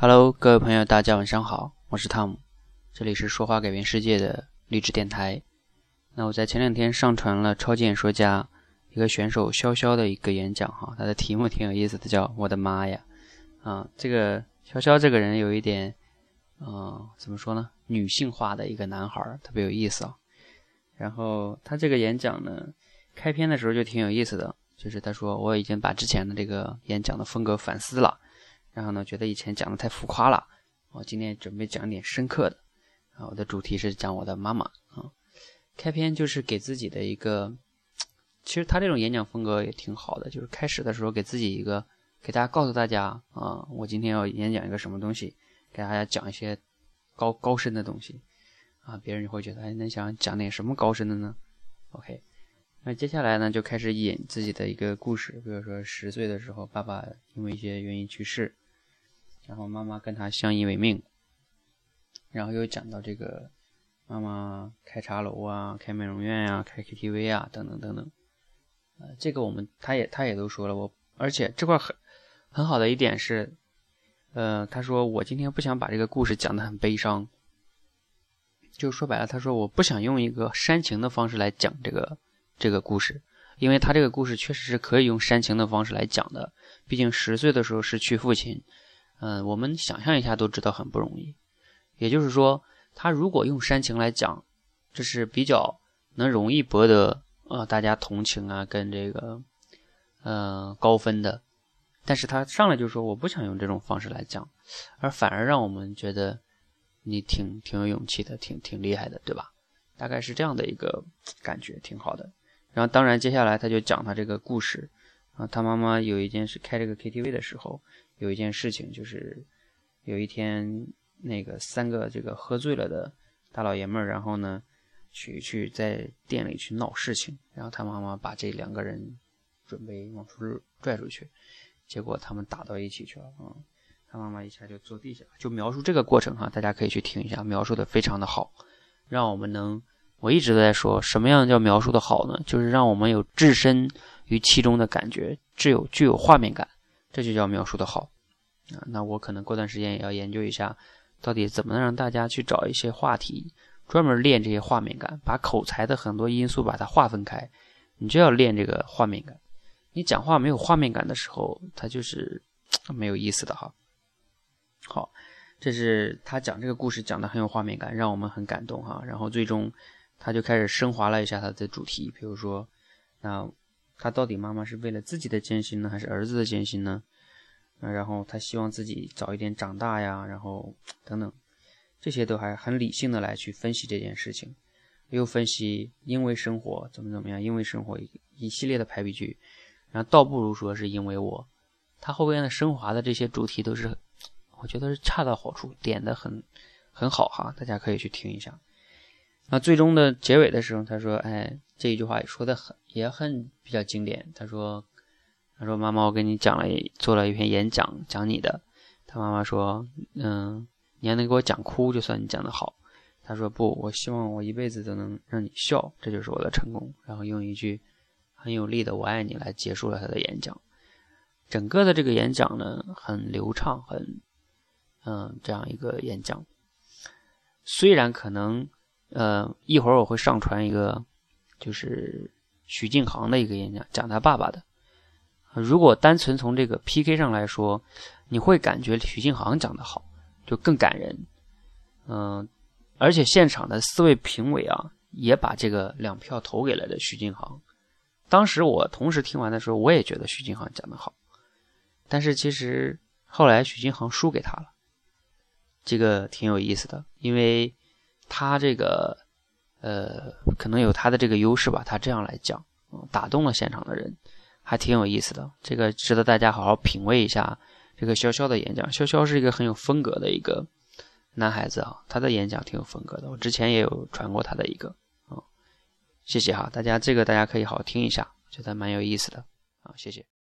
Hello，各位朋友，大家晚上好，我是汤姆，这里是说话改变世界的励志电台。那我在前两天上传了超级演说家一个选手潇潇的一个演讲哈，他的题目挺有意思的，叫我的妈呀！啊，这个潇潇这个人有一点，嗯，怎么说呢？女性化的一个男孩，特别有意思啊。然后他这个演讲呢，开篇的时候就挺有意思的，就是他说我已经把之前的这个演讲的风格反思了。然后呢，觉得以前讲的太浮夸了，我今天准备讲点深刻的。啊，我的主题是讲我的妈妈啊。开篇就是给自己的一个，其实他这种演讲风格也挺好的，就是开始的时候给自己一个，给大家告诉大家啊，我今天要演讲一个什么东西，给大家讲一些高高深的东西啊，别人就会觉得，哎，那想讲点什么高深的呢？OK，那接下来呢，就开始演自己的一个故事，比如说十岁的时候，爸爸因为一些原因去世。然后妈妈跟他相依为命，然后又讲到这个妈妈开茶楼啊、开美容院呀、开 KTV 啊等等等等，呃，这个我们他也他也都说了，我而且这块很很好的一点是，呃，他说我今天不想把这个故事讲得很悲伤，就说白了，他说我不想用一个煽情的方式来讲这个这个故事，因为他这个故事确实是可以用煽情的方式来讲的，毕竟十岁的时候失去父亲。嗯，我们想象一下都知道很不容易。也就是说，他如果用煽情来讲，这是比较能容易博得呃大家同情啊，跟这个嗯高分的。但是他上来就说我不想用这种方式来讲，而反而让我们觉得你挺挺有勇气的，挺挺厉害的，对吧？大概是这样的一个感觉，挺好的。然后当然接下来他就讲他这个故事啊，他妈妈有一件事开这个 KTV 的时候。有一件事情，就是有一天，那个三个这个喝醉了的大老爷们儿，然后呢，去去在店里去闹事情，然后他妈妈把这两个人准备往出拽出去，结果他们打到一起去了啊！他妈妈一下就坐地下，就描述这个过程哈，大家可以去听一下，描述的非常的好，让我们能，我一直都在说，什么样叫描述的好呢？就是让我们有置身于其中的感觉，具有具有画面感。这就叫描述的好啊！那我可能过段时间也要研究一下，到底怎么能让大家去找一些话题，专门练这些画面感，把口才的很多因素把它划分开。你就要练这个画面感。你讲话没有画面感的时候，它就是 没有意思的哈。好，这是他讲这个故事讲的很有画面感，让我们很感动哈。然后最终他就开始升华了一下他的主题，比如说那。他到底妈妈是为了自己的艰辛呢，还是儿子的艰辛呢？然后他希望自己早一点长大呀，然后等等，这些都还很理性的来去分析这件事情，又分析因为生活怎么怎么样，因为生活一系列的排比句，然后倒不如说是因为我，他后边的升华的这些主题都是，我觉得是恰到好处，点的很很好哈，大家可以去听一下。那最终的结尾的时候，他说：“哎，这一句话也说的很，也很比较经典。他说：‘他说妈妈，我跟你讲了，做了一篇演讲，讲你的。’他妈妈说：‘嗯，你还能给我讲哭，就算你讲的好。’他说：‘不，我希望我一辈子都能让你笑，这就是我的成功。’然后用一句很有力的‘我爱你’来结束了他的演讲。整个的这个演讲呢，很流畅，很嗯，这样一个演讲。虽然可能。”呃，一会儿我会上传一个，就是许晋航的一个演讲，讲他爸爸的。如果单纯从这个 PK 上来说，你会感觉许晋航讲的好，就更感人。嗯，而且现场的四位评委啊，也把这个两票投给了的许晋航。当时我同时听完的时候，我也觉得许晋航讲的好，但是其实后来许晋航输给他了，这个挺有意思的，因为。他这个，呃，可能有他的这个优势吧。他这样来讲，打动了现场的人，还挺有意思的。这个值得大家好好品味一下。这个潇潇的演讲，潇潇是一个很有风格的一个男孩子啊，他的演讲挺有风格的。我之前也有传过他的一个，啊，谢谢哈，大家这个大家可以好好听一下，觉得蛮有意思的，啊，谢谢。